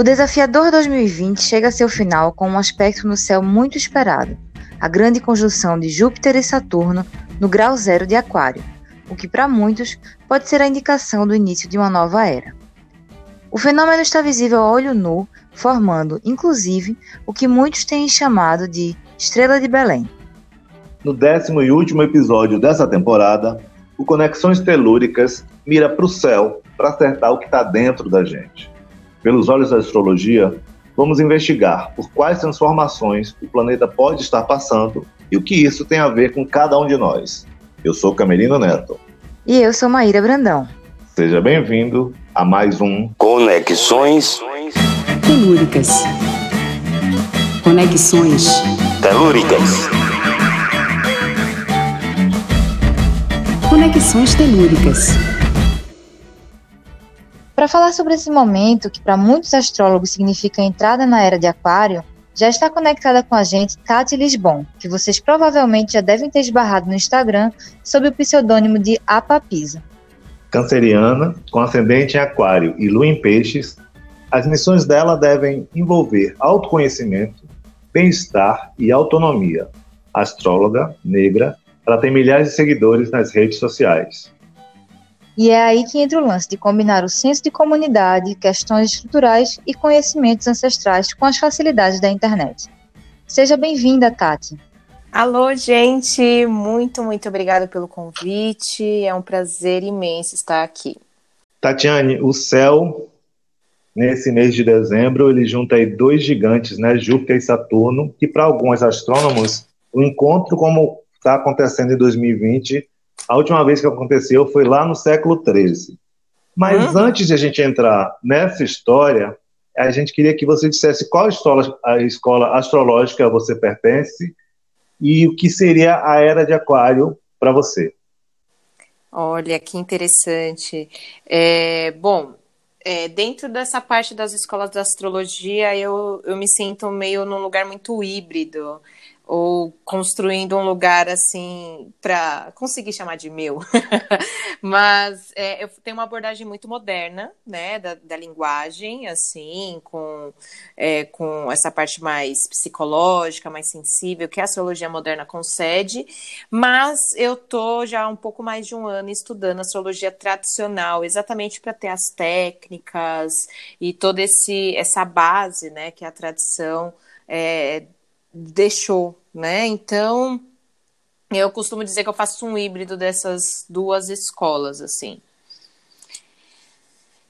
O desafiador 2020 chega a seu final com um aspecto no céu muito esperado, a grande conjunção de Júpiter e Saturno no grau zero de Aquário, o que para muitos pode ser a indicação do início de uma nova era. O fenômeno está visível a olho nu, formando, inclusive, o que muitos têm chamado de Estrela de Belém. No décimo e último episódio dessa temporada, o Conexões Telúricas mira para o céu para acertar o que está dentro da gente. Pelos olhos da astrologia, vamos investigar por quais transformações o planeta pode estar passando e o que isso tem a ver com cada um de nós. Eu sou Camerino Neto. E eu sou Maíra Brandão. Seja bem-vindo a mais um Conexões Telúricas. Conexões Telúricas. Conexões Telúricas. Para falar sobre esse momento, que para muitos astrólogos significa a entrada na era de Aquário, já está conectada com a gente Tati Lisbon, que vocês provavelmente já devem ter esbarrado no Instagram sob o pseudônimo de Apapisa. Canceriana, com ascendente em Aquário e Lua em Peixes, as missões dela devem envolver autoconhecimento, bem-estar e autonomia. Astróloga, negra, ela tem milhares de seguidores nas redes sociais. E é aí que entra o lance de combinar o senso de comunidade, questões estruturais e conhecimentos ancestrais com as facilidades da internet. Seja bem-vinda, Tati. Alô, gente! Muito, muito obrigada pelo convite. É um prazer imenso estar aqui. Tatiane, o céu, nesse mês de dezembro, ele junta aí dois gigantes, né, Júpiter e Saturno, que para alguns astrônomos, o encontro como está acontecendo em 2020 a última vez que aconteceu foi lá no século XIII. Mas antes de a gente entrar nessa história, a gente queria que você dissesse qual escola, a escola astrológica você pertence e o que seria a era de Aquário para você. Olha, que interessante. É, bom, é, dentro dessa parte das escolas de astrologia, eu, eu me sinto meio num lugar muito híbrido ou construindo um lugar assim para conseguir chamar de meu. Mas é, eu tenho uma abordagem muito moderna, né, da, da linguagem, assim, com, é, com essa parte mais psicológica, mais sensível, que a astrologia moderna concede. Mas eu tô já há um pouco mais de um ano estudando astrologia tradicional, exatamente para ter as técnicas e toda esse essa base, né, que a tradição é, deixou né? Então, eu costumo dizer que eu faço um híbrido dessas duas escolas, assim.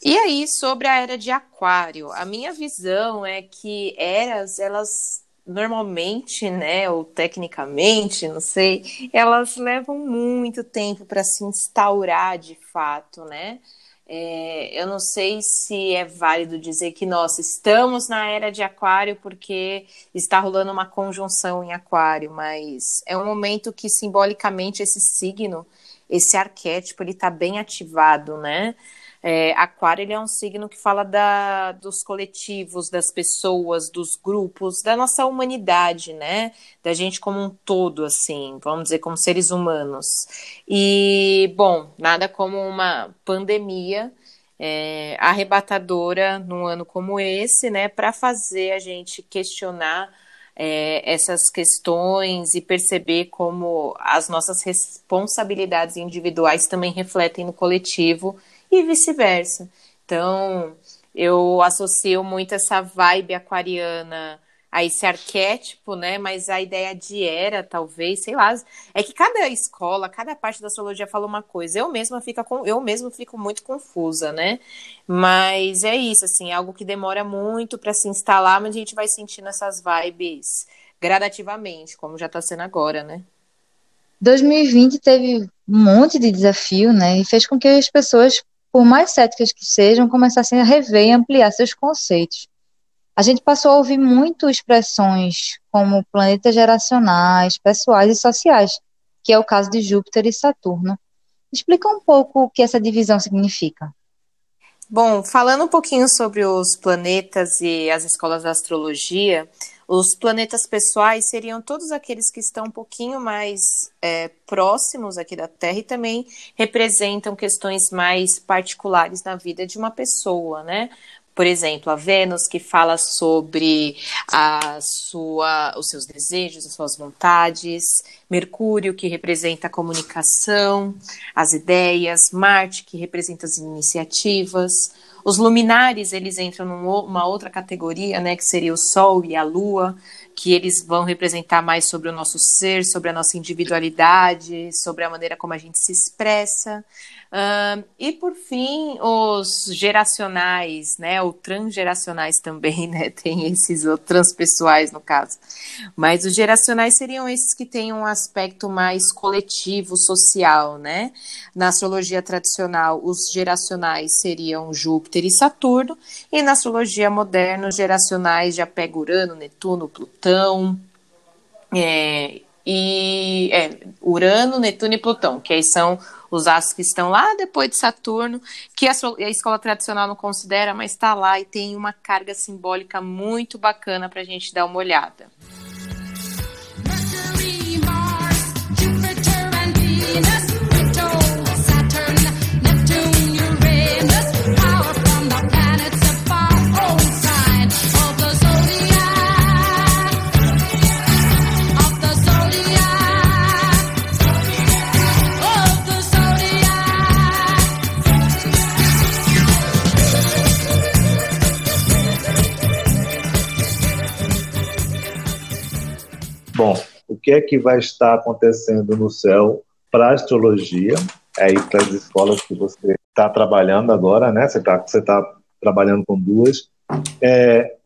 E aí, sobre a era de Aquário, a minha visão é que eras, elas normalmente, né, ou tecnicamente, não sei, elas levam muito tempo para se instaurar de fato, né? É, eu não sei se é válido dizer que nós estamos na era de Aquário porque está rolando uma conjunção em Aquário, mas é um momento que simbolicamente esse signo, esse arquétipo, ele está bem ativado, né? É, aquário ele é um signo que fala da, dos coletivos, das pessoas, dos grupos, da nossa humanidade, né? Da gente como um todo, assim, vamos dizer, como seres humanos. E, bom, nada como uma pandemia é, arrebatadora num ano como esse, né? Para fazer a gente questionar é, essas questões e perceber como as nossas responsabilidades individuais também refletem no coletivo e vice-versa. Então, eu associo muito essa vibe aquariana a esse arquétipo, né? Mas a ideia de era, talvez, sei lá, é que cada escola, cada parte da astrologia fala uma coisa. Eu mesma fico com, eu mesmo fico muito confusa, né? Mas é isso, assim, é algo que demora muito para se instalar, mas a gente vai sentindo essas vibes gradativamente, como já está sendo agora, né? 2020 teve um monte de desafio, né? E fez com que as pessoas por mais céticas que sejam, começassem a rever e ampliar seus conceitos. A gente passou a ouvir muito expressões como planetas geracionais, pessoais e sociais, que é o caso de Júpiter e Saturno. Explica um pouco o que essa divisão significa. Bom, falando um pouquinho sobre os planetas e as escolas de astrologia, os planetas pessoais seriam todos aqueles que estão um pouquinho mais é, próximos aqui da Terra e também representam questões mais particulares na vida de uma pessoa, né? Por exemplo, a Vênus, que fala sobre a sua, os seus desejos, as suas vontades. Mercúrio, que representa a comunicação, as ideias. Marte, que representa as iniciativas. Os luminares, eles entram numa outra categoria, né, que seria o Sol e a Lua, que eles vão representar mais sobre o nosso ser, sobre a nossa individualidade, sobre a maneira como a gente se expressa. Uh, e por fim, os geracionais, né, ou transgeracionais também, né, tem esses ou transpessoais no caso. Mas os geracionais seriam esses que têm um aspecto mais coletivo, social, né? Na astrologia tradicional, os geracionais seriam Júpiter e Saturno, e na astrologia moderna, os geracionais já pega Urano, Netuno, Plutão, é, e é, Urano, Netuno e Plutão, que aí são os astros que estão lá depois de Saturno, que a, a escola tradicional não considera, mas está lá e tem uma carga simbólica muito bacana para a gente dar uma olhada. Mercury, Mars, Jupiter and Venus. Bom, o que é que vai estar acontecendo no céu para astrologia? É aí para as escolas que você está trabalhando agora, né? Você está você tá trabalhando com duas. É,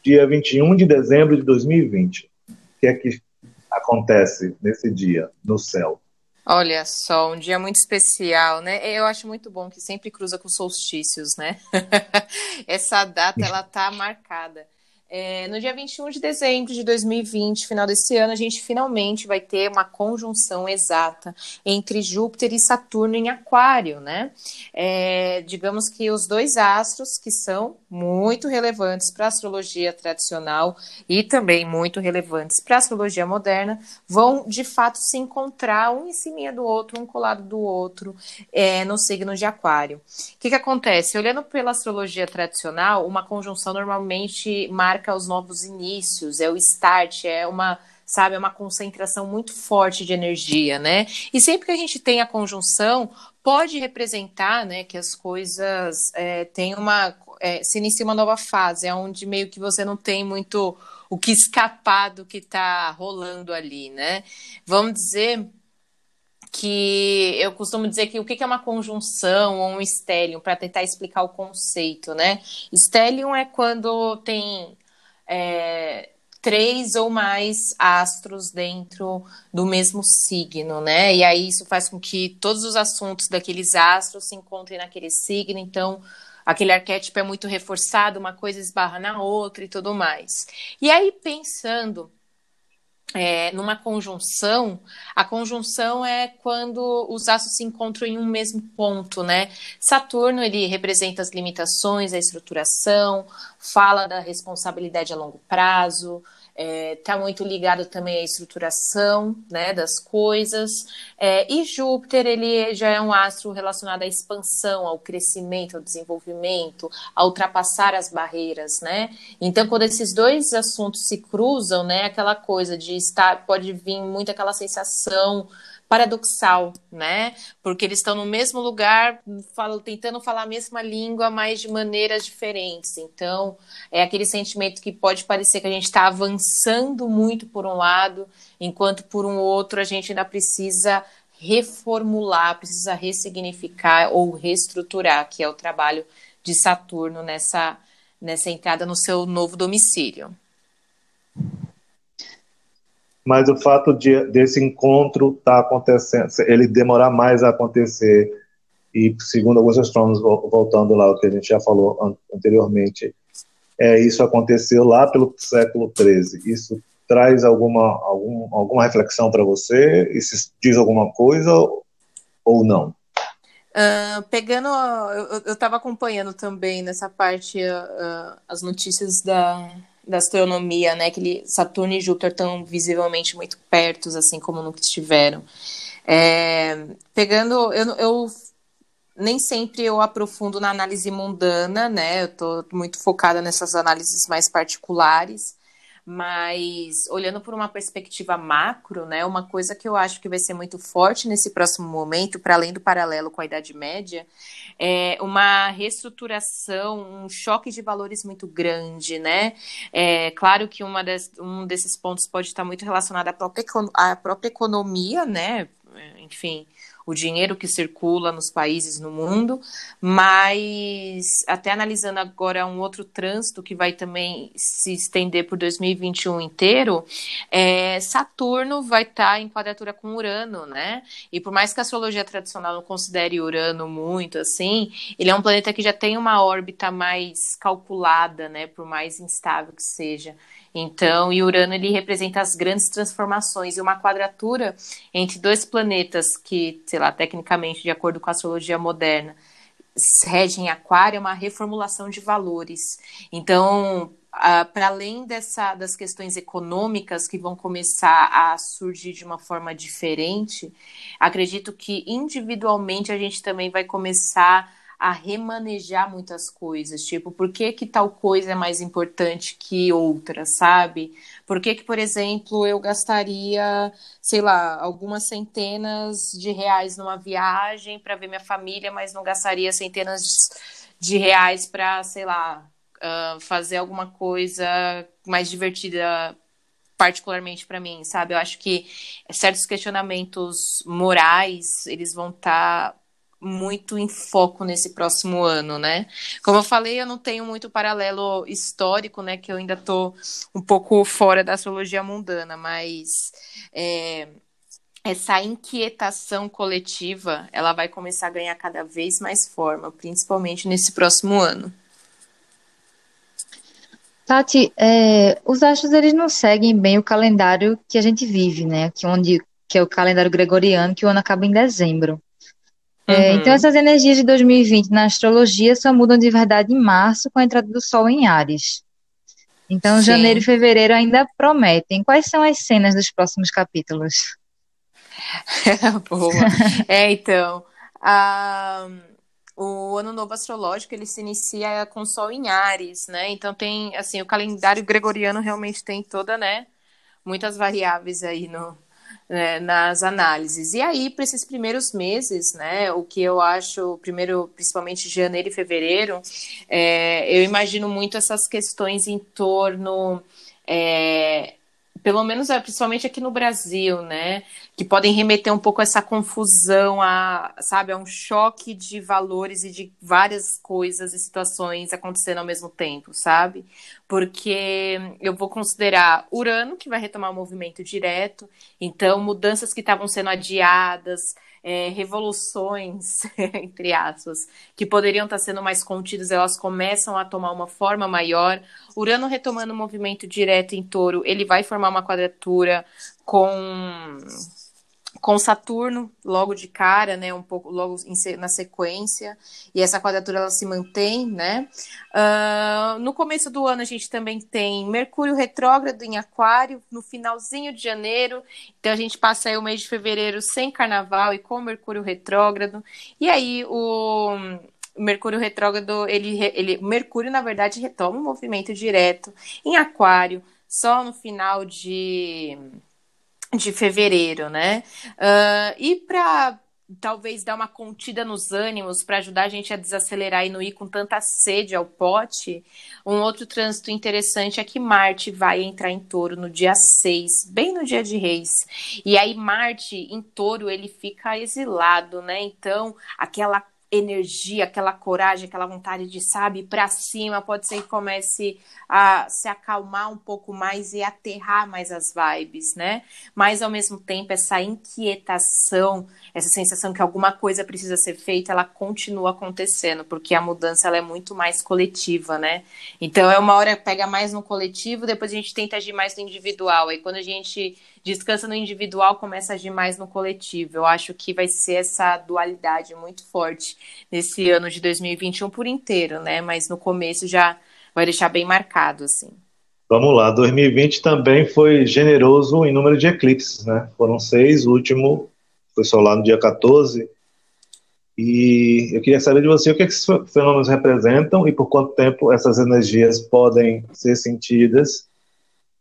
dia 21 de dezembro de 2020. O que é que acontece nesse dia no céu? Olha só, um dia muito especial, né? Eu acho muito bom que sempre cruza com solstícios, né? Essa data ela tá marcada. É, no dia 21 de dezembro de 2020, final desse ano, a gente finalmente vai ter uma conjunção exata entre Júpiter e Saturno em Aquário, né? É, digamos que os dois astros que são muito relevantes para a astrologia tradicional e também muito relevantes para a astrologia moderna vão de fato se encontrar um em cima do outro, um colado do outro, é, no signo de Aquário. O que, que acontece? Olhando pela astrologia tradicional, uma conjunção normalmente marca marca os novos inícios, é o start, é uma sabe, é uma concentração muito forte de energia, né? E sempre que a gente tem a conjunção, pode representar, né, que as coisas é, têm uma, é, se inicia uma nova fase, é onde meio que você não tem muito o que escapar do que está rolando ali, né? Vamos dizer que eu costumo dizer que o que é uma conjunção ou um stellium, para tentar explicar o conceito, né? Stellium é quando tem é, três ou mais astros dentro do mesmo signo, né? E aí isso faz com que todos os assuntos daqueles astros se encontrem naquele signo, então aquele arquétipo é muito reforçado, uma coisa esbarra na outra e tudo mais. E aí pensando é, numa conjunção, a conjunção é quando os astros se encontram em um mesmo ponto, né? Saturno ele representa as limitações, a estruturação, fala da responsabilidade a longo prazo, está é, tá muito ligado também à estruturação né, das coisas. É, e Júpiter, ele já é um astro relacionado à expansão, ao crescimento, ao desenvolvimento, a ultrapassar as barreiras, né? Então, quando esses dois assuntos se cruzam, né, aquela coisa de estar, pode vir muito aquela sensação paradoxal, né? Porque eles estão no mesmo lugar, falam, tentando falar a mesma língua, mas de maneiras diferentes. Então, é aquele sentimento que pode parecer que a gente está avançando muito por um lado, enquanto por um outro a gente ainda precisa reformular, precisa ressignificar ou reestruturar, que é o trabalho de Saturno nessa, nessa entrada no seu novo domicílio mas o fato de, desse encontro estar tá acontecendo, ele demorar mais a acontecer, e segundo alguns astrônomos, voltando lá o que a gente já falou anteriormente, é, isso aconteceu lá pelo século XIII. Isso traz alguma, algum, alguma reflexão para você? Isso diz alguma coisa ou não? Uh, pegando, eu estava acompanhando também nessa parte uh, as notícias da, da astronomia, né? Que ele, Saturno e Júpiter estão visivelmente muito perto, assim como nunca estiveram. É, pegando, eu, eu nem sempre eu aprofundo na análise mundana, né? Eu estou muito focada nessas análises mais particulares. Mas olhando por uma perspectiva macro, né, uma coisa que eu acho que vai ser muito forte nesse próximo momento, para além do paralelo com a Idade Média, é uma reestruturação, um choque de valores muito grande, né? É claro que uma des, um desses pontos pode estar muito relacionado à própria, à própria economia, né? Enfim, o dinheiro que circula nos países no mundo, mas até analisando agora um outro trânsito que vai também se estender por 2021 inteiro, é, Saturno vai estar tá em quadratura com Urano, né? E por mais que a astrologia tradicional não considere Urano muito assim, ele é um planeta que já tem uma órbita mais calculada, né? Por mais instável que seja. Então, e Urano ele representa as grandes transformações e uma quadratura entre dois planetas que, sei lá, tecnicamente, de acordo com a astrologia moderna, regem Aquário é uma reformulação de valores. Então, para além dessa, das questões econômicas que vão começar a surgir de uma forma diferente, acredito que individualmente a gente também vai começar a remanejar muitas coisas, tipo, por que que tal coisa é mais importante que outra, sabe? Por que que, por exemplo, eu gastaria, sei lá, algumas centenas de reais numa viagem para ver minha família, mas não gastaria centenas de reais para, sei lá, uh, fazer alguma coisa mais divertida particularmente para mim, sabe? Eu acho que certos questionamentos morais, eles vão estar tá muito em foco nesse próximo ano, né? Como eu falei, eu não tenho muito paralelo histórico, né? Que eu ainda estou um pouco fora da astrologia mundana, mas é, essa inquietação coletiva, ela vai começar a ganhar cada vez mais forma, principalmente nesse próximo ano. Tati, é, os astros eles não seguem bem o calendário que a gente vive, né? Que onde que é o calendário gregoriano, que o ano acaba em dezembro. É, então, uhum. essas energias de 2020 na astrologia só mudam de verdade em março, com a entrada do Sol em Ares. Então, Sim. janeiro e fevereiro ainda prometem. Quais são as cenas dos próximos capítulos? Boa. É, então. A, o ano novo astrológico ele se inicia com o Sol em Ares, né? Então tem assim o calendário gregoriano realmente tem toda, né? Muitas variáveis aí no, né, nas análises. E aí, para esses primeiros meses, né, o que eu acho, primeiro, principalmente janeiro e fevereiro, é, eu imagino muito essas questões em torno. É, pelo menos é, principalmente aqui no Brasil, né, que podem remeter um pouco a essa confusão, a, sabe, a um choque de valores e de várias coisas e situações acontecendo ao mesmo tempo, sabe? Porque eu vou considerar Urano, que vai retomar o movimento direto, então mudanças que estavam sendo adiadas, é, revoluções, entre aspas, que poderiam estar sendo mais contidas, elas começam a tomar uma forma maior. Urano retomando o movimento direto em touro, ele vai formar uma quadratura com com Saturno logo de cara, né, um pouco logo em, na sequência, e essa quadratura ela se mantém, né? Uh, no começo do ano a gente também tem Mercúrio retrógrado em Aquário no finalzinho de janeiro, então a gente passa aí o mês de fevereiro sem Carnaval e com Mercúrio retrógrado, e aí o Mercúrio retrógrado, ele, ele Mercúrio na verdade retoma um movimento direto em Aquário só no final de de fevereiro, né? Uh, e para talvez dar uma contida nos ânimos para ajudar a gente a desacelerar e não ir com tanta sede ao pote, um outro trânsito interessante é que Marte vai entrar em touro no dia 6, bem no dia de reis. E aí Marte em touro ele fica exilado, né? Então, aquela energia, aquela coragem, aquela vontade de, sabe, para cima, pode ser que comece a se acalmar um pouco mais e aterrar mais as vibes, né? Mas ao mesmo tempo, essa inquietação, essa sensação que alguma coisa precisa ser feita, ela continua acontecendo, porque a mudança ela é muito mais coletiva, né? Então é uma hora pega mais no coletivo, depois a gente tenta agir mais no individual. Aí quando a gente descansa no individual, começa a agir mais no coletivo. Eu acho que vai ser essa dualidade muito forte nesse ano de 2021 por inteiro, né? Mas no começo já vai deixar bem marcado, assim. Vamos lá, 2020 também foi generoso em número de eclipses, né? Foram seis, o último foi lá no dia 14. E eu queria saber de você o é que esses fenômenos representam e por quanto tempo essas energias podem ser sentidas.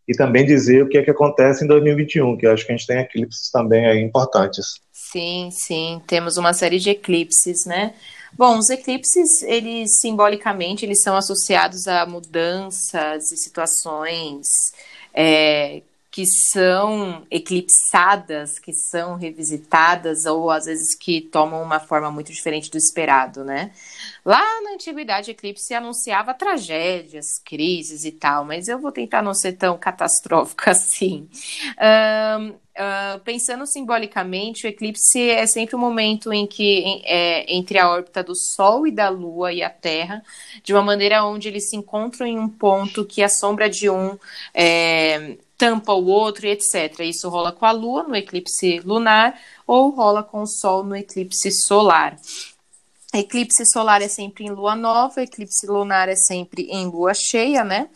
E também dizer o que é que acontece em 2021, que eu acho que a gente tem eclipses também aí importantes. Sim, sim, temos uma série de eclipses, né? Bom, os eclipses, eles simbolicamente, eles são associados a mudanças e situações é, que são eclipsadas, que são revisitadas, ou às vezes que tomam uma forma muito diferente do esperado, né? Lá na antiguidade, eclipse anunciava tragédias, crises e tal, mas eu vou tentar não ser tão catastrófico assim. Um, Uh, pensando simbolicamente, o eclipse é sempre um momento em que é, entre a órbita do Sol e da Lua e a Terra, de uma maneira onde eles se encontram em um ponto que a sombra de um é, tampa o outro e etc. Isso rola com a Lua no eclipse lunar ou rola com o Sol no eclipse solar. Eclipse solar é sempre em lua nova, eclipse lunar é sempre em lua cheia, né?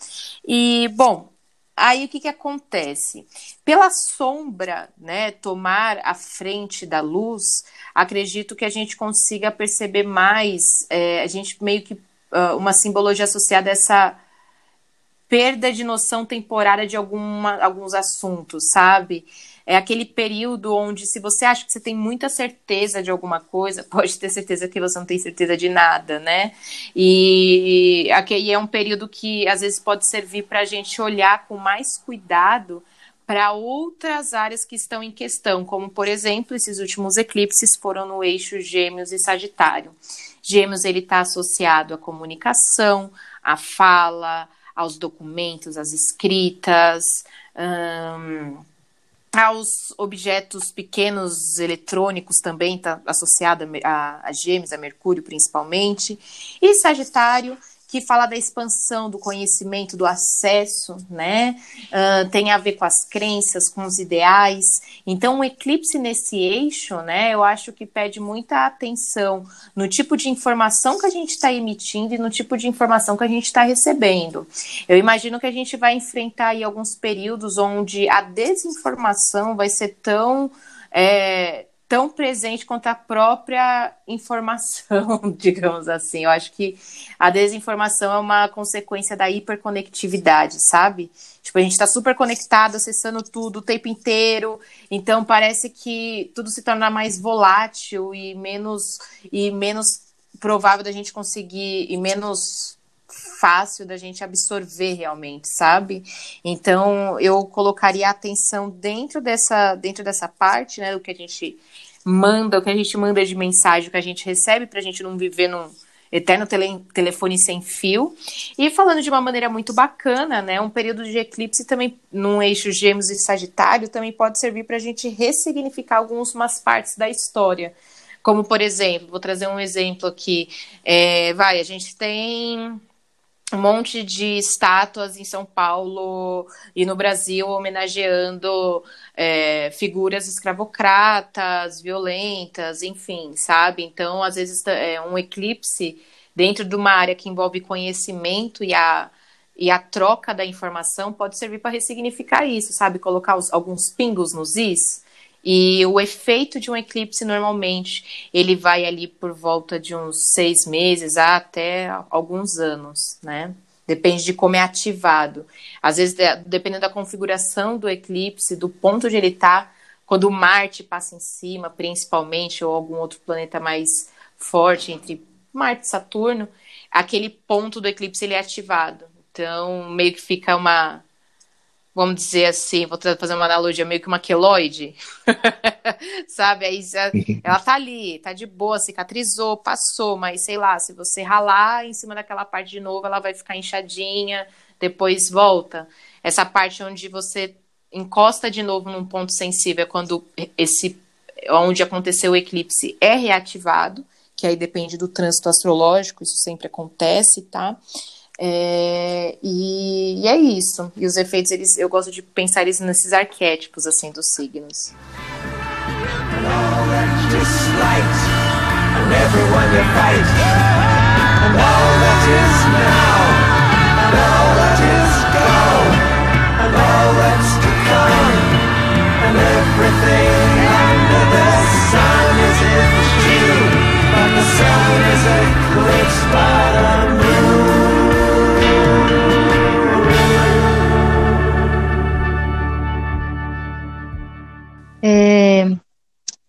E, bom, Aí o que, que acontece? Pela sombra, né, tomar a frente da luz, acredito que a gente consiga perceber mais, é, a gente meio que uh, uma simbologia associada a essa perda de noção temporária de alguma, alguns assuntos, sabe? É aquele período onde, se você acha que você tem muita certeza de alguma coisa, pode ter certeza que você não tem certeza de nada, né? E aqui é um período que às vezes pode servir para a gente olhar com mais cuidado para outras áreas que estão em questão, como por exemplo, esses últimos eclipses foram no eixo Gêmeos e Sagitário. Gêmeos ele está associado à comunicação, à fala, aos documentos, às escritas, hum, aos objetos pequenos eletrônicos também está associado a, a gêmeos, a Mercúrio principalmente, e Sagitário que fala da expansão do conhecimento, do acesso, né? Uh, tem a ver com as crenças, com os ideais. Então, o eclipse nesse eixo, né? Eu acho que pede muita atenção no tipo de informação que a gente está emitindo e no tipo de informação que a gente está recebendo. Eu imagino que a gente vai enfrentar aí alguns períodos onde a desinformação vai ser tão é, tão presente quanto a própria informação, digamos assim. Eu acho que a desinformação é uma consequência da hiperconectividade, sabe? Tipo, a gente está super conectado, acessando tudo o tempo inteiro, então parece que tudo se torna mais volátil e menos e menos provável da gente conseguir e menos fácil da gente absorver realmente, sabe? Então eu colocaria a atenção dentro dessa dentro dessa parte, né, do que a gente manda, o que a gente manda de mensagem, o que a gente recebe para a gente não viver num eterno tele, telefone sem fio. E falando de uma maneira muito bacana, né? Um período de eclipse também, num eixo Gêmeos e Sagitário, também pode servir para a gente ressignificar algumas partes da história. Como, por exemplo, vou trazer um exemplo aqui. É, vai, a gente tem um monte de estátuas em São Paulo e no Brasil homenageando é, figuras escravocratas, violentas, enfim, sabe? Então, às vezes, é um eclipse dentro de uma área que envolve conhecimento e a, e a troca da informação pode servir para ressignificar isso, sabe? Colocar os, alguns pingos nos is. E o efeito de um eclipse, normalmente, ele vai ali por volta de uns seis meses até alguns anos, né? Depende de como é ativado. Às vezes, dependendo da configuração do eclipse, do ponto onde ele está, quando Marte passa em cima, principalmente, ou algum outro planeta mais forte entre Marte e Saturno, aquele ponto do eclipse ele é ativado. Então, meio que fica uma vamos dizer assim, vou fazer uma analogia, meio que uma queloide, sabe? Aí ela tá ali, tá de boa, cicatrizou, passou, mas sei lá, se você ralar em cima daquela parte de novo, ela vai ficar inchadinha, depois volta. Essa parte onde você encosta de novo num ponto sensível é quando esse onde aconteceu o eclipse é reativado, que aí depende do trânsito astrológico, isso sempre acontece, tá? É, e, e, é isso. E os efeitos, eles, eu gosto de pensar eles nesses arquétipos assim dos signos. everything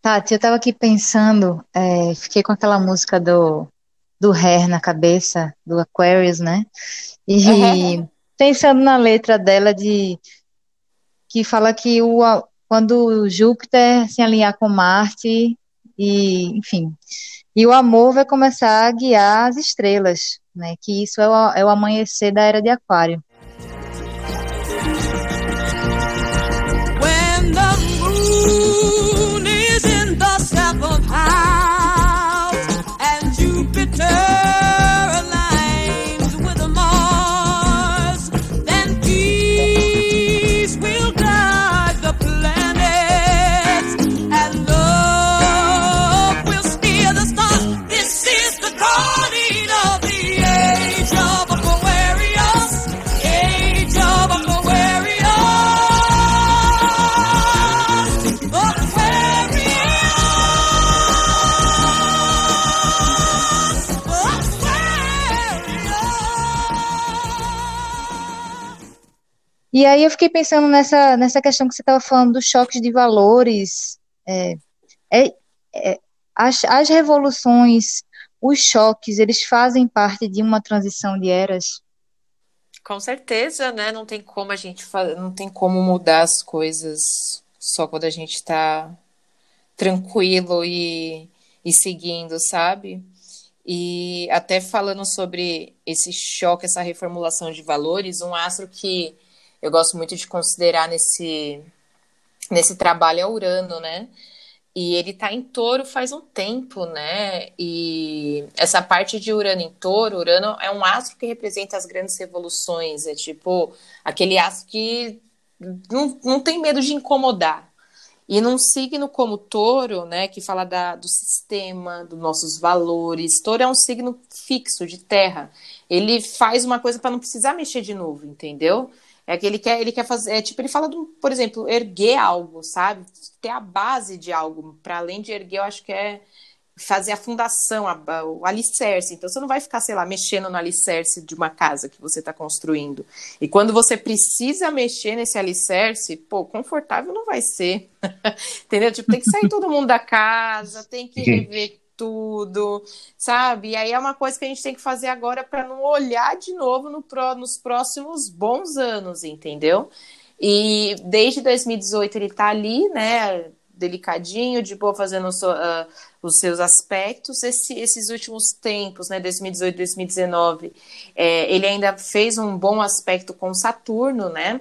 Tati, eu tava aqui pensando, é, fiquei com aquela música do, do Hair na cabeça, do Aquarius, né? E Uhum. pensando na letra dela de que fala que o, quando Júpiter se alinhar com Marte e, enfim, e o amor vai começar a guiar as estrelas, né? Que isso é o, é o amanhecer da era de Aquário. E aí eu fiquei pensando nessa, nessa questão que você estava falando dos choques de valores. É, é, é, as, as revoluções, os choques, eles fazem parte de uma transição de eras. Com certeza, né? Não tem como a gente não tem como mudar as coisas só quando a gente tá tranquilo e, e seguindo, sabe? E até falando sobre esse choque, essa reformulação de valores, um astro que eu gosto muito de considerar nesse, nesse trabalho é Urano, né? E ele tá em touro faz um tempo, né? E essa parte de Urano em touro, Urano é um astro que representa as grandes revoluções, é tipo aquele astro que não, não tem medo de incomodar. E num signo como touro, né, que fala da, do sistema, dos nossos valores, touro é um signo fixo, de terra. Ele faz uma coisa para não precisar mexer de novo, entendeu? É que ele quer, ele quer fazer, é tipo, ele fala, do, por exemplo, erguer algo, sabe? Ter a base de algo, para além de erguer, eu acho que é fazer a fundação, a, o alicerce. Então você não vai ficar, sei lá, mexendo no alicerce de uma casa que você está construindo. E quando você precisa mexer nesse alicerce, pô, confortável não vai ser. Entendeu? Tipo, tem que sair todo mundo da casa, tem que rever tudo, sabe? E aí é uma coisa que a gente tem que fazer agora para não olhar de novo no pro, nos próximos bons anos, entendeu? E desde 2018 ele tá ali, né? Delicadinho, de boa, fazendo so, uh, os seus aspectos. Esse, esses últimos tempos, né? 2018, 2019, é, ele ainda fez um bom aspecto com Saturno, né?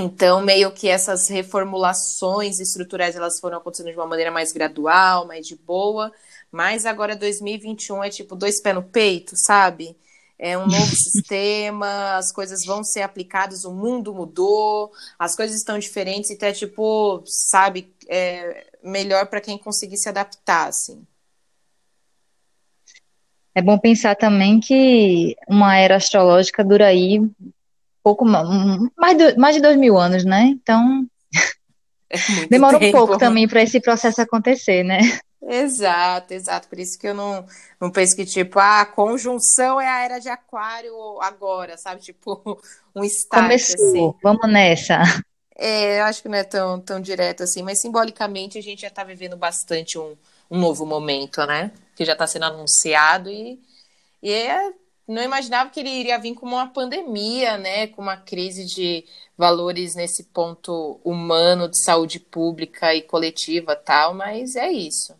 Então, meio que essas reformulações estruturais elas foram acontecendo de uma maneira mais gradual, mais de boa. Mas agora 2021 é tipo dois pés no peito, sabe? É um novo sistema, as coisas vão ser aplicadas, o mundo mudou, as coisas estão diferentes, então é tipo, sabe, é melhor para quem conseguir se adaptar, assim. É bom pensar também que uma era astrológica dura aí pouco mais de, mais de dois mil anos, né? Então É demora tempo. um pouco também para esse processo acontecer, né? Exato, exato. Por isso que eu não, não penso que, tipo, a conjunção é a era de aquário agora, sabe? Tipo, um start, Começou, assim. vamos nessa. É, eu acho que não é tão, tão direto assim, mas simbolicamente a gente já tá vivendo bastante um, um novo momento, né? Que já tá sendo anunciado e, e é, não imaginava que ele iria vir com uma pandemia, né? Com uma crise de valores nesse ponto humano de saúde pública e coletiva tal, mas é isso.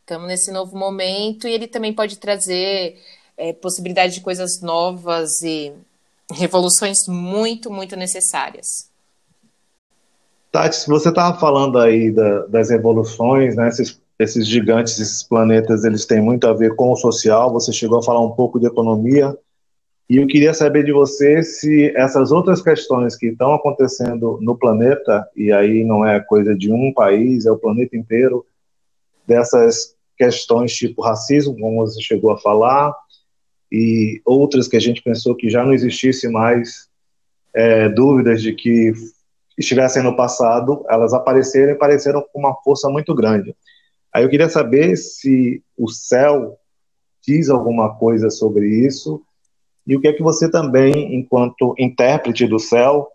Estamos nesse novo momento e ele também pode trazer é, possibilidade de coisas novas e revoluções muito, muito necessárias. Tati, você estava falando aí da, das evoluções, né? Esses gigantes, esses planetas, eles têm muito a ver com o social. Você chegou a falar um pouco de economia. E eu queria saber de você se essas outras questões que estão acontecendo no planeta, e aí não é coisa de um país, é o planeta inteiro, dessas questões tipo racismo, como você chegou a falar, e outras que a gente pensou que já não existisse mais é, dúvidas de que estivessem no passado, elas apareceram e apareceram com uma força muito grande. Aí eu queria saber se o céu diz alguma coisa sobre isso e o que é que você também, enquanto intérprete do céu,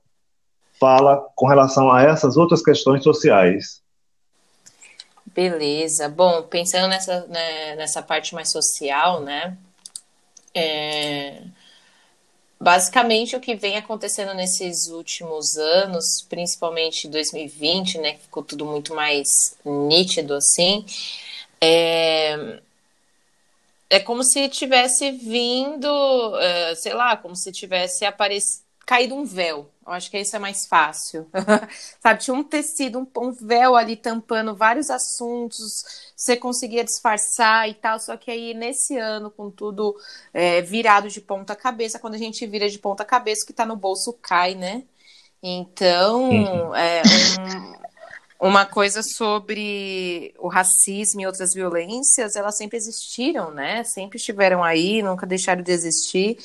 fala com relação a essas outras questões sociais. Beleza. Bom, pensando nessa, né, nessa parte mais social, né? é, Basicamente, o que vem acontecendo nesses últimos anos, principalmente 2020, né, que ficou tudo muito mais nítido assim, é, é como se tivesse vindo, é, sei lá, como se tivesse aparecido, caído um véu. Eu acho que isso é mais fácil. Sabe, tinha um tecido, um, um véu ali tampando vários assuntos, você conseguia disfarçar e tal, só que aí nesse ano, com tudo é, virado de ponta cabeça, quando a gente vira de ponta cabeça, o que tá no bolso cai, né? Então, Uhum. é, um- uma coisa sobre o racismo e outras violências, elas sempre existiram, né? Sempre estiveram aí, nunca deixaram de existir.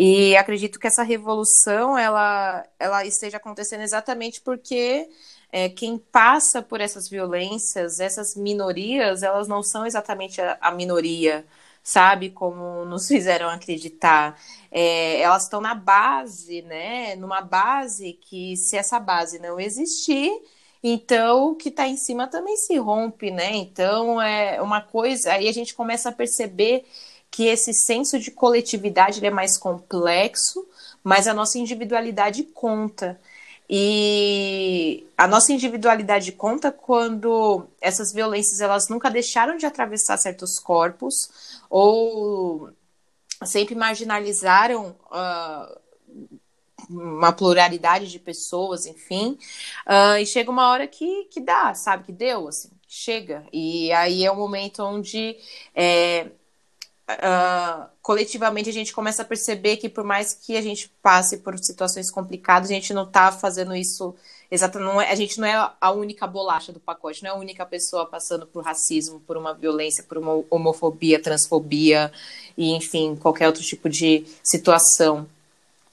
E acredito que essa revolução ela, ela esteja acontecendo exatamente porque é, quem passa por essas violências, essas minorias, elas não são exatamente a, a minoria, sabe? Como nos fizeram acreditar. É, elas estão na base, né? Numa base que, se essa base não existir, então o que está em cima também se rompe, né? Então é uma coisa. Aí a gente começa a perceber que esse senso de coletividade é mais complexo, mas a nossa individualidade conta. E a nossa individualidade conta quando essas violências elas nunca deixaram de atravessar certos corpos ou sempre marginalizaram ah, uma pluralidade de pessoas, enfim. Ah, e chega uma hora que, que dá, sabe? Que deu, assim, chega. E aí é o momento onde é, ah, coletivamente a gente começa a perceber que por mais que a gente passe por situações complicadas, a gente não tá fazendo isso exato, não é, a gente não é a única bolacha do pacote, não é a única pessoa passando por racismo, por uma violência, por uma homofobia, transfobia e enfim, qualquer outro tipo de situação.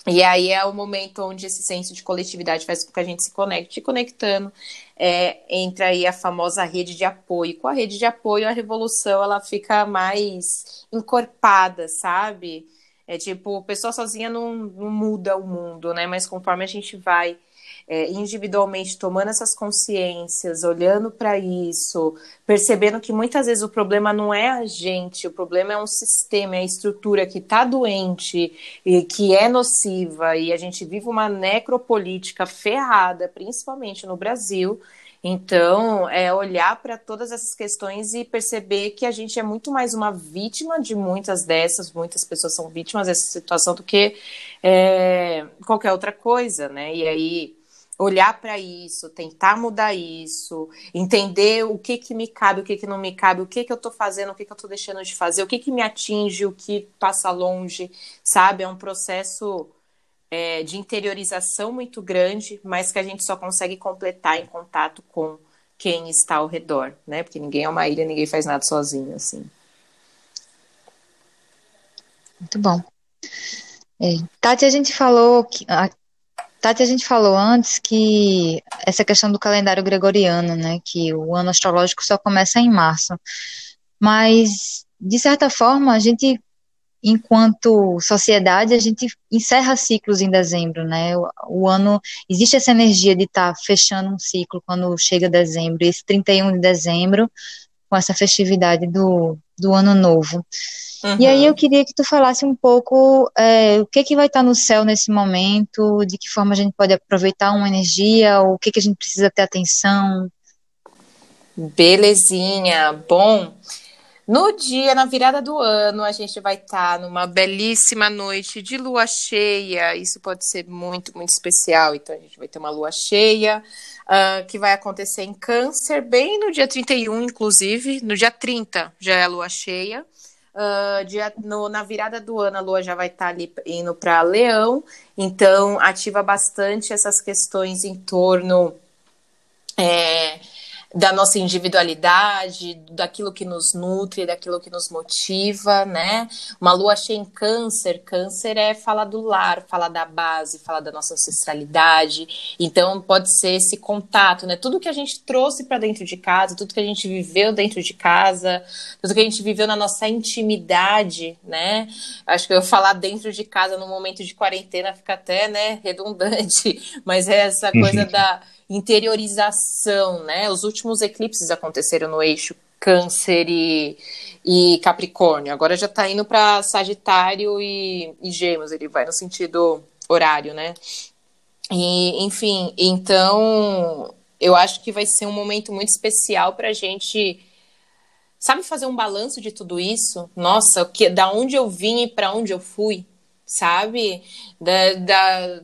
E aí é o momento onde esse senso de coletividade faz com que a gente se conecte, e conectando, é, entra aí a famosa rede de apoio. Com a rede de apoio, a revolução ela fica mais encorpada, sabe? É tipo, pessoa sozinha não, não muda o mundo, né? Mas conforme a gente vai é, individualmente tomando essas consciências, olhando para isso, percebendo que muitas vezes o problema não é a gente, o problema é um sistema, é a estrutura que está doente e que é nociva, e a gente vive uma necropolítica ferrada, principalmente no Brasil. Então, é olhar para todas essas questões e perceber que a gente é muito mais uma vítima de muitas dessas, muitas pessoas são vítimas dessa situação do que é, qualquer outra coisa, né? E aí olhar para isso, tentar mudar isso, entender o que que me cabe, o que que não me cabe, o que que eu tô fazendo, o que que eu tô deixando de fazer, o que que me atinge, o que passa longe, sabe? É um processo é, de interiorização muito grande, mas que a gente só consegue completar em contato com quem está ao redor, né? Porque ninguém é uma ilha, ninguém faz nada sozinho, assim. Muito bom. É, Tati, a gente falou que Tati, a gente falou antes que essa questão do calendário gregoriano, né, que o ano astrológico só começa em março. Mas de certa forma, a gente enquanto sociedade, a gente encerra ciclos em dezembro, né? O, o ano existe essa energia de estar tá fechando um ciclo quando chega dezembro, esse 31 de dezembro, com essa festividade do, do ano novo. Uhum. E aí eu queria que tu falasse um pouco é, o que que vai estar no céu nesse momento, de que forma a gente pode aproveitar uma energia, o que que a gente precisa ter atenção. Belezinha. Bom, no dia, na virada do ano, a gente vai estar numa belíssima noite de lua cheia. Isso pode ser muito, muito especial. Então, a gente vai ter uma lua cheia uh, que vai acontecer em Câncer, bem no dia 31, inclusive. No dia 30 já é a lua cheia. Uh, dia, no, na virada do ano, a lua já vai estar ali indo para Leão, então ativa bastante essas questões em torno é, da nossa individualidade, daquilo que nos nutre, daquilo que nos motiva, né? Uma lua cheia em câncer, câncer é falar do lar, falar da base, falar da nossa ancestralidade. Então pode ser esse contato, né? Tudo que a gente trouxe para dentro de casa, tudo que a gente viveu dentro de casa, tudo que a gente viveu na nossa intimidade, né? Acho que eu falar dentro de casa no momento de quarentena fica até, né, redundante, mas é essa coisa da interiorização, né? Os últimos eclipses aconteceram no eixo Câncer e, e Capricórnio. Agora já está indo para Sagitário e, e Gêmeos, ele vai no sentido horário, né? E, enfim, então eu acho que vai ser um momento muito especial para a gente, sabe, fazer um balanço de tudo isso. Nossa, que, da onde eu vim e para onde eu fui, sabe? Da, da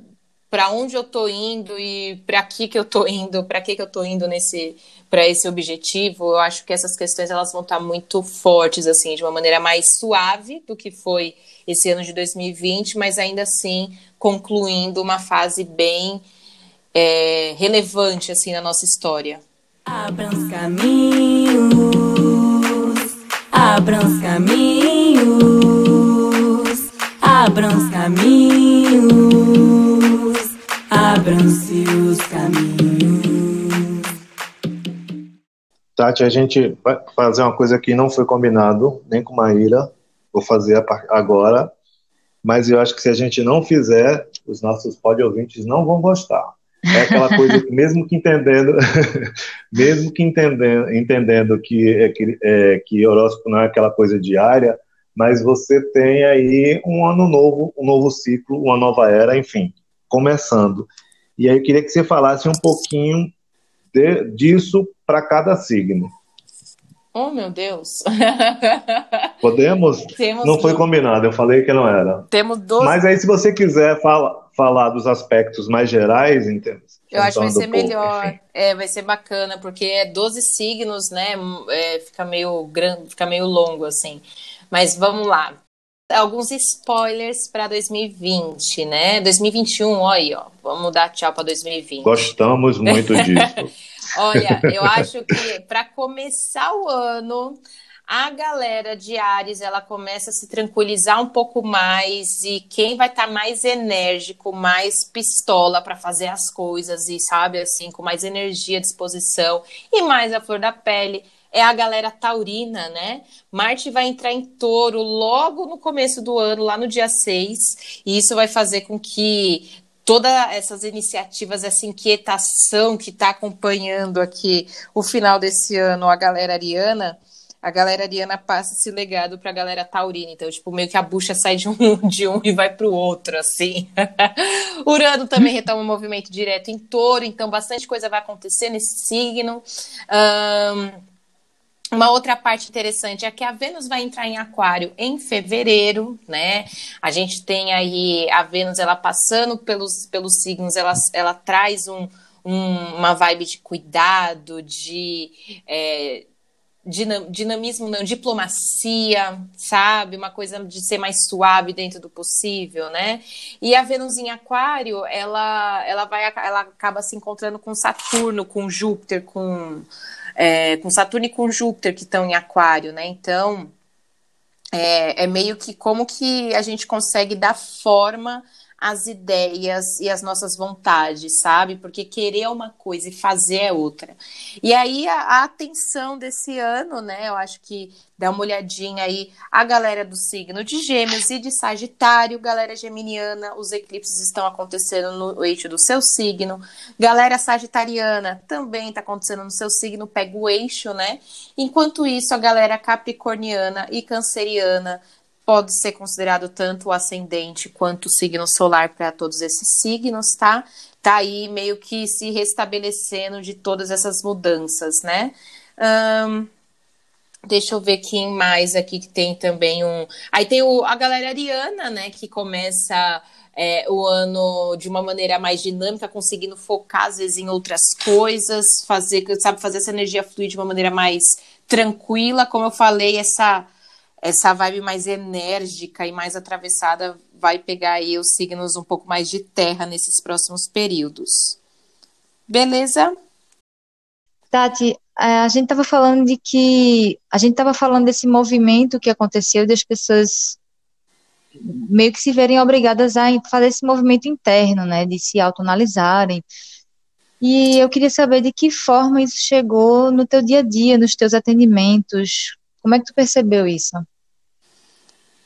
para onde eu tô indo e para que que eu tô indo, para que que eu tô indo nesse para esse objetivo. Eu acho que essas questões elas vão estar muito fortes assim, de uma maneira mais suave do que foi esse ano de 2020, mas ainda assim concluindo uma fase bem é, relevante assim na nossa história. Abram os caminhos, abram os caminhos, abram os caminhos, abram-se os caminhos. Tati, a gente vai fazer uma coisa que não foi combinado, nem com Maíra, vou fazer agora, mas eu acho que se a gente não fizer, os nossos pod ouvintes não vão gostar. É aquela coisa que, mesmo que entendendo, mesmo que entendendo, entendendo que, é, que, é, que horóscopo não é aquela coisa diária, mas você tem aí um ano novo, um novo ciclo, uma nova era, enfim, começando. E aí eu queria que você falasse um pouquinho de- disso para cada signo. Oh, meu Deus. Podemos? temos Não foi combinado, eu falei que não era. temos 12 Mas aí, se você quiser fala- falar dos aspectos mais gerais, entende? Eu acho que vai ser melhor, enfim. é, vai ser bacana, porque é 12 signos, né? é, fica meio grande, fica meio longo assim. Mas vamos lá. Alguns spoilers para 2020, né? 2021, olha aí, ó. Vamos dar tchau para 2020. Gostamos muito disso. Olha, eu acho que para começar o ano, a galera de Ares ela começa a se tranquilizar um pouco mais e quem vai estar mais enérgico, mais pistola para fazer as coisas e sabe assim, com mais energia, disposição e mais a flor da pele é a galera taurina, né? Marte vai entrar em touro logo no começo do ano, lá no dia 6, e isso vai fazer com que todas essas iniciativas, essa inquietação que está acompanhando aqui o final desse ano, a galera ariana, a galera ariana passa esse legado para a galera taurina. Então, tipo, meio que a bucha sai de um, de um e vai para o outro, assim. Urano também retoma um movimento direto em touro, então bastante coisa vai acontecer nesse signo. Ahn, uma outra parte interessante é que a Vênus vai entrar em Aquário em fevereiro, né? A gente tem aí a Vênus, ela passando pelos, pelos signos, ela, ela traz um, um- uma vibe de cuidado, de é, dina- dinamismo, não, diplomacia, sabe? Uma coisa de ser mais suave dentro do possível, né? E a Vênus em Aquário, ela, ela vai, ela acaba se encontrando com Saturno, com Júpiter, com é, com Saturno e com Júpiter que estão em Aquário, né? Então é, é meio que como que a gente consegue dar forma às ideias e às nossas vontades, sabe? Porque querer é uma coisa e fazer é outra. E aí a, a atenção desse ano, né? Eu acho que dá uma olhadinha aí a galera do signo de Gêmeos e de Sagitário, galera geminiana, os eclipses estão acontecendo no eixo do seu signo. Galera sagitariana também está acontecendo no seu signo, pega o eixo, né? Enquanto isso, a galera capricorniana e canceriana pode ser considerado tanto o ascendente quanto o signo solar para todos esses signos, tá? Tá aí meio que se restabelecendo de todas essas mudanças, né? Ahn, Deixa eu ver quem mais aqui que tem também um. Aí tem o, a galera ariana, né? Que começa é, o ano de uma maneira mais dinâmica, conseguindo focar, às vezes, em outras coisas, fazer, sabe, fazer essa energia fluir de uma maneira mais tranquila. Como eu falei, essa, essa vibe mais enérgica e mais atravessada vai pegar aí os signos um pouco mais de terra nesses próximos períodos. Beleza? Tati, é, a gente estava falando de que a gente estava falando desse movimento que aconteceu das pessoas meio que se verem obrigadas a fazer esse movimento interno, né, de se autoanalisarem. E eu queria saber de que forma isso chegou no teu dia a dia, nos teus atendimentos. Como é que tu percebeu isso?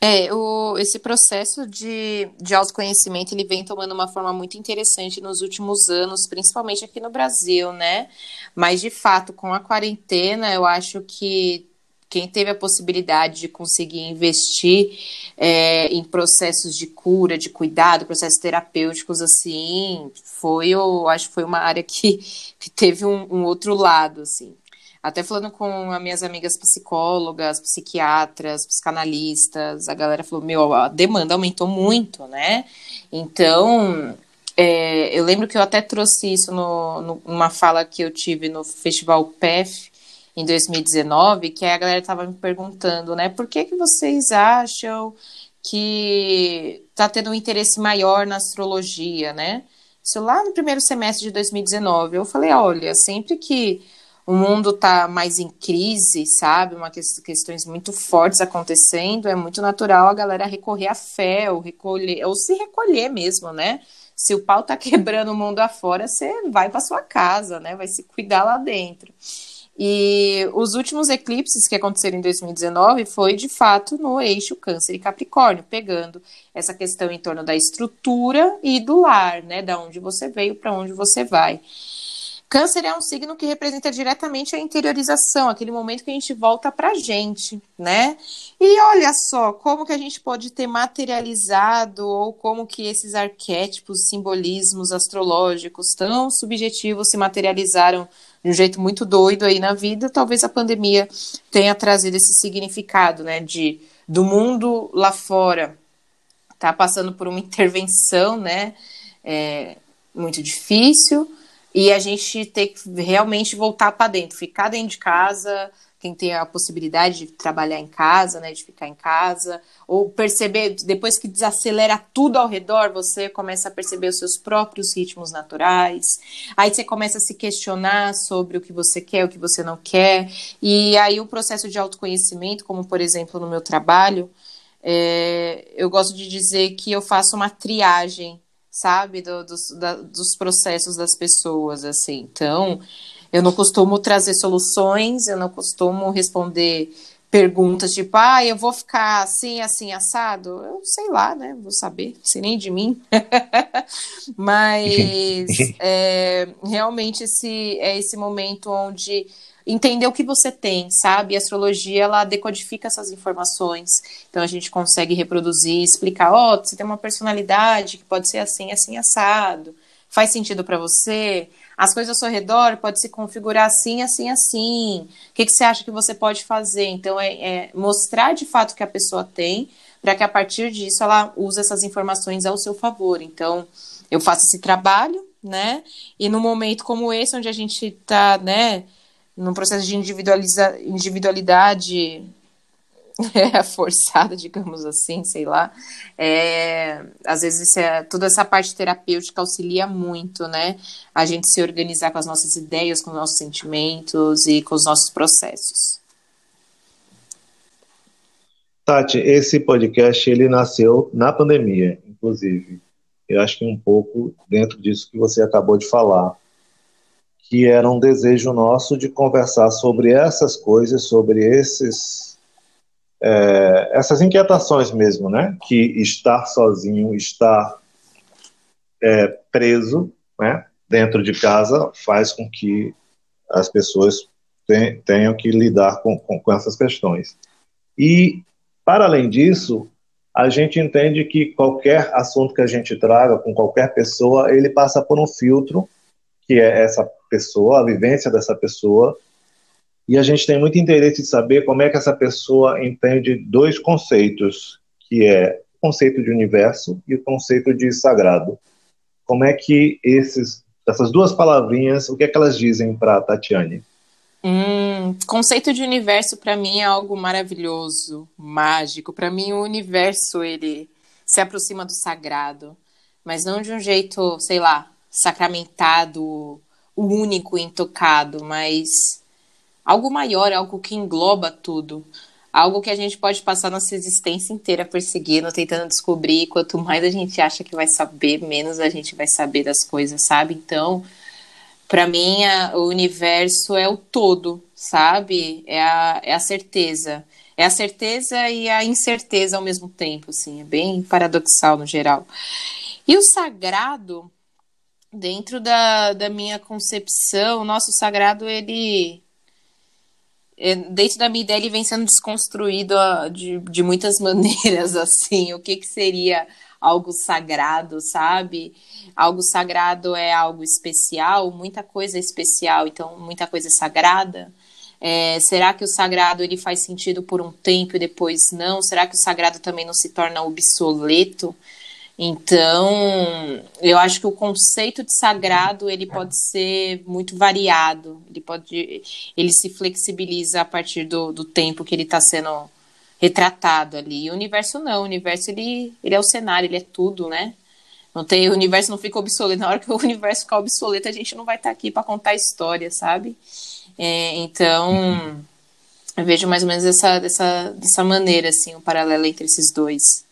É, o, esse processo de, de autoconhecimento ele vem tomando uma forma muito interessante nos últimos anos, principalmente aqui no Brasil, né? Mas de fato, com a quarentena, eu acho que quem teve a possibilidade de conseguir investir é, em processos de cura, de cuidado, processos terapêuticos, assim, foi, eu acho que foi uma área que, que teve um, um outro lado, assim. Até falando com as minhas amigas psicólogas, psiquiatras, psicanalistas, a galera falou: meu, a demanda aumentou muito, né? Então, é, eu lembro que eu até trouxe isso no, no, numa fala que eu tive no Festival PEF em 2019, que a galera estava me perguntando, né? Por que, que vocês acham que está tendo um interesse maior na astrologia, né? Isso lá no primeiro semestre de 2019. Eu falei: olha, sempre que o mundo está mais em crise, sabe? Uma que questões muito fortes acontecendo, é muito natural a galera recorrer à fé, ou recolher, ou se recolher mesmo, né? Se o pau tá quebrando o mundo afora, você vai para sua casa, né? Vai se cuidar lá dentro. E os últimos eclipses que aconteceram em 2019 foi de fato no eixo Câncer e Capricórnio, pegando essa questão em torno da estrutura e do lar, né? Da onde você veio para onde você vai. Câncer é um signo que representa diretamente a interiorização, aquele momento que a gente volta para a gente, né? E olha só, como que a gente pode ter materializado ou como que esses arquétipos, simbolismos astrológicos tão subjetivos se materializaram de um jeito muito doido aí na vida. Talvez a pandemia tenha trazido esse significado, né? De do mundo lá fora tá passando por uma intervenção, né? É, muito difícil e a gente ter que realmente voltar para dentro, ficar dentro de casa, quem tem a possibilidade de trabalhar em casa, né, de ficar em casa, ou perceber, depois que desacelera tudo ao redor, você começa a perceber os seus próprios ritmos naturais, aí você começa a se questionar sobre o que você quer, o que você não quer, e aí o processo de autoconhecimento, como por exemplo no meu trabalho, é, eu gosto de dizer que eu faço uma triagem sabe, do, dos, da, dos processos das pessoas, assim. Então, eu não costumo trazer soluções, eu não costumo responder perguntas tipo, ah, eu vou ficar assim, assim, assado. Eu sei lá, né? Vou saber, não sei nem de mim. Mas é, realmente esse, é esse momento onde entender o que você tem, sabe? A astrologia, ela decodifica essas informações. Então a gente consegue reproduzir, explicar, ó, oh, você tem uma personalidade que pode ser assim, assim, assado. Faz sentido para você? As coisas ao seu redor podem se configurar assim, assim, assim. O que, que você acha que você pode fazer? Então, é, é mostrar de fato o que a pessoa tem, para que a partir disso ela use essas informações ao seu favor. Então, eu faço esse trabalho, né? E num momento como esse, onde a gente está, né, num processo de individualiza, individualidade é, forçada, digamos assim, sei lá. É, às vezes é, toda essa parte terapêutica auxilia muito, né? A gente se organizar com as nossas ideias, com os nossos sentimentos e com os nossos processos. Tati, esse podcast ele nasceu na pandemia, inclusive. Eu acho que um pouco dentro disso que você acabou de falar que era um desejo nosso de conversar sobre essas coisas, sobre esses é, essas inquietações mesmo, né? Que estar sozinho, estar é, preso, né? Dentro de casa faz com que as pessoas tenham que lidar com, com, com essas questões. E para além disso, a gente entende que qualquer assunto que a gente traga com qualquer pessoa, ele passa por um filtro que é essa pessoa, a vivência dessa pessoa, e a gente tem muito interesse de saber como é que essa pessoa entende dois conceitos, que é o conceito de universo e o conceito de sagrado. Como é que esses, essas duas palavrinhas, o que é que elas dizem para Tatiane? Hum, conceito de universo para mim é algo maravilhoso, mágico. Para mim o universo ele se aproxima do sagrado, mas não de um jeito, sei lá, sacramentado, o único intocado, mas algo maior, algo que engloba tudo. Algo que a gente pode passar nossa existência inteira perseguindo, tentando descobrir. Quanto mais a gente acha que vai saber, menos a gente vai saber das coisas, sabe? Então, para mim, a, o universo é o todo, sabe? É a, é a certeza. é a certeza e a incerteza ao mesmo tempo, assim, é bem paradoxal no geral. E o sagrado, dentro da, da minha concepção, o nosso sagrado, ele é, dentro da minha ideia, ele vem sendo desconstruído de, de muitas maneiras, assim. O que, que seria algo sagrado, sabe? Algo sagrado é algo especial, muita coisa é especial, então muita coisa é sagrada. É, será que o sagrado ele faz sentido por um tempo e depois não? Será que o sagrado também não se torna obsoleto? Então, eu acho que o conceito de sagrado ele pode ser muito variado. Ele pode, ele se flexibiliza a partir do, do tempo que ele está sendo retratado ali. E o universo não, o universo ele, ele é o cenário, ele é tudo, né? Não tem, o universo não fica obsoleto. Na hora que o universo ficar obsoleto, a gente não vai estar tá aqui para contar história, sabe? É, então, eu vejo mais ou menos dessa, dessa, dessa maneira, assim, o um paralelo entre esses dois.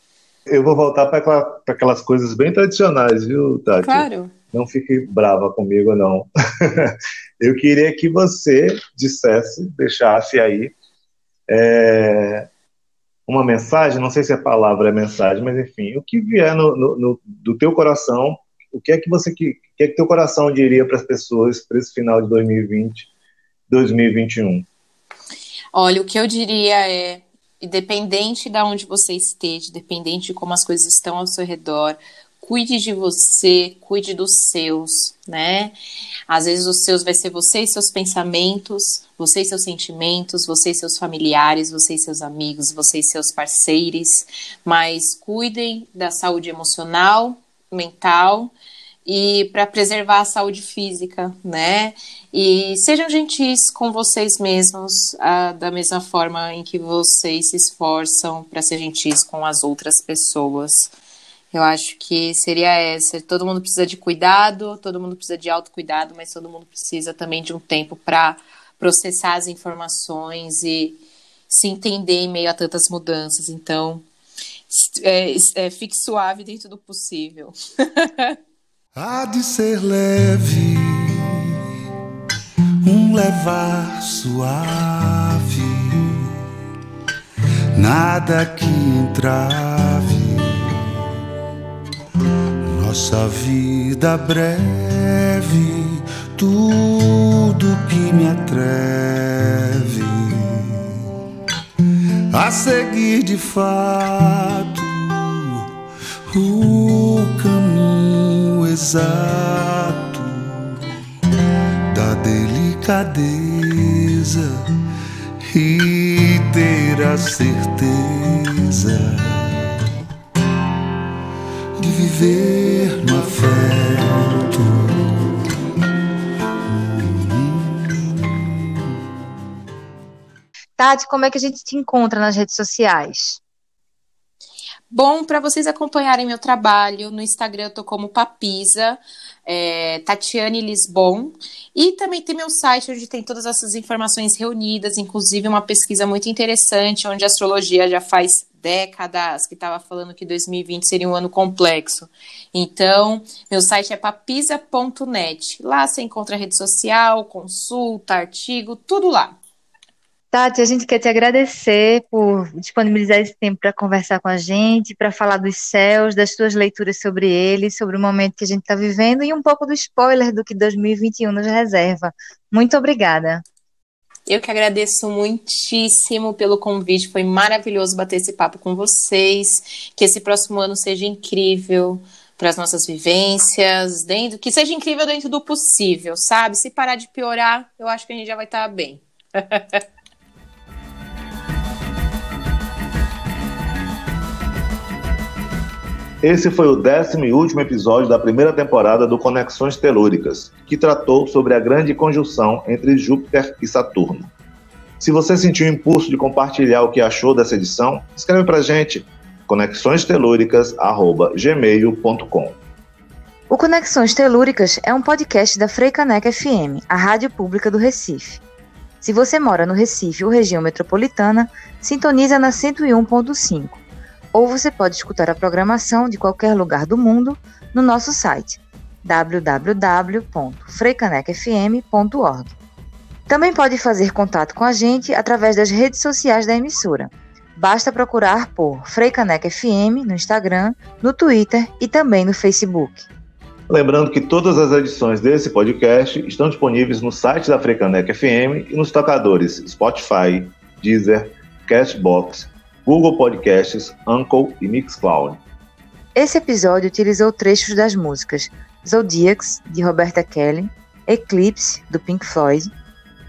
Eu vou voltar para aquela, aquelas coisas bem tradicionais, viu, Tati? Claro. Não fique brava comigo, não. eu queria que você dissesse, deixasse aí é, uma mensagem, não sei se a palavra é mensagem, mas enfim, o que vier no, no, no do teu coração, o que é que você que, que é que teu coração diria para as pessoas para esse final de 2020, 2021? Olha, o que eu diria é independente de onde você esteja, independente de como as coisas estão ao seu redor, cuide de você, cuide dos seus, né? Às vezes os seus vai ser você e seus pensamentos, você e seus sentimentos, você e seus familiares, você e seus amigos, você e seus parceiros, mas cuidem da saúde emocional, mental e para preservar a saúde física, né? E sejam gentis com vocês mesmos, ah, da mesma forma em que vocês se esforçam para ser gentis com as outras pessoas. Eu acho que seria essa. Todo mundo precisa de cuidado, todo mundo precisa de autocuidado, mas todo mundo precisa também de um tempo para processar as informações e se entender em meio a tantas mudanças. Então, é, é, fique suave dentro do possível. Há de ser leve, um levar suave, nada que entrave nossa vida breve, tudo que me atreve a seguir de fato caminho exato da delicadeza e ter a certeza de viver no afeto. Tati, como é que a gente te encontra nas redes sociais? Bom, para vocês acompanharem meu trabalho, no Instagram eu tô como Papisa, é, Tatiane Lisbon, e também tem meu site onde tem todas essas informações reunidas, inclusive uma pesquisa muito interessante, onde a astrologia já faz décadas que estava falando que 2020 seria um ano complexo. Então, meu site é papisa.net. Lá você encontra rede social, consulta, artigo, tudo lá. Tati, a gente quer te agradecer por disponibilizar esse tempo para conversar com a gente, para falar dos céus, das tuas leituras sobre ele, sobre o momento que a gente está vivendo e um pouco do spoiler do que 2021 nos reserva. Muito obrigada. Eu que agradeço muitíssimo pelo convite, foi maravilhoso bater esse papo com vocês. Que esse próximo ano seja incrível para as nossas vivências, dentro, que seja incrível dentro do possível, sabe? Se parar de piorar, eu acho que a gente já vai estar tá bem. Esse foi o décimo e último episódio da primeira temporada do Conexões Telúricas, que tratou sobre a grande conjunção entre Júpiter e Saturno. Se você sentiu o impulso de compartilhar o que achou dessa edição, escreve pra gente conexõestelúricas@gmail.com. O Conexões Telúricas é um podcast da Freicaneca FM, a rádio pública do Recife. Se você mora no Recife ou região metropolitana, sintoniza na 101.5 ou você pode escutar a programação de qualquer lugar do mundo no nosso site www.freicanecfm.org. Também pode fazer contato com a gente através das redes sociais da emissora. Basta procurar por Freicaneca FM no Instagram, no Twitter e também no Facebook. Lembrando que todas as edições desse podcast estão disponíveis no site da Frecanec FM e nos tocadores Spotify, Deezer, Castbox, Google Podcasts, Uncle e Mixcloud. Esse episódio utilizou trechos das músicas Zodiacs, de Roberta Kelly, Eclipse, do Pink Floyd,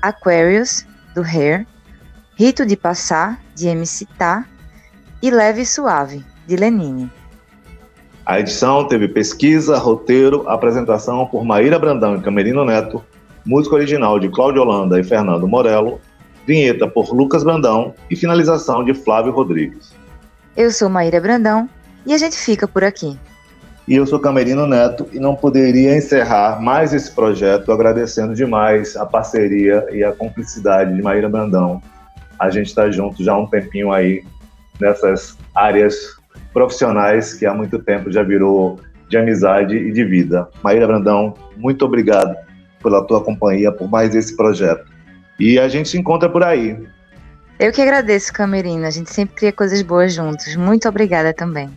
Aquarius, do Hair, Rito de Passar, de MC Tá e Leve e Suave, de Lenine. A edição teve pesquisa, roteiro, apresentação por Maíra Brandão e Camerino Neto, música original de Cláudio Holanda e Fernando Morello, vinheta por Lucas Brandão e finalização de Flávio Rodrigues. Eu sou Maíra Brandão e a gente fica por aqui. E eu sou Camerino Neto e não poderia encerrar mais esse projeto agradecendo demais a parceria e a cumplicidade de Maíra Brandão. A gente está junto já há um tempinho aí nessas áreas profissionais que há muito tempo já virou de amizade e de vida. Maíra Brandão, muito obrigado pela tua companhia, por mais esse projeto. E a gente se encontra por aí. Eu que agradeço, Camerino. A gente sempre cria coisas boas juntos. Muito obrigada também.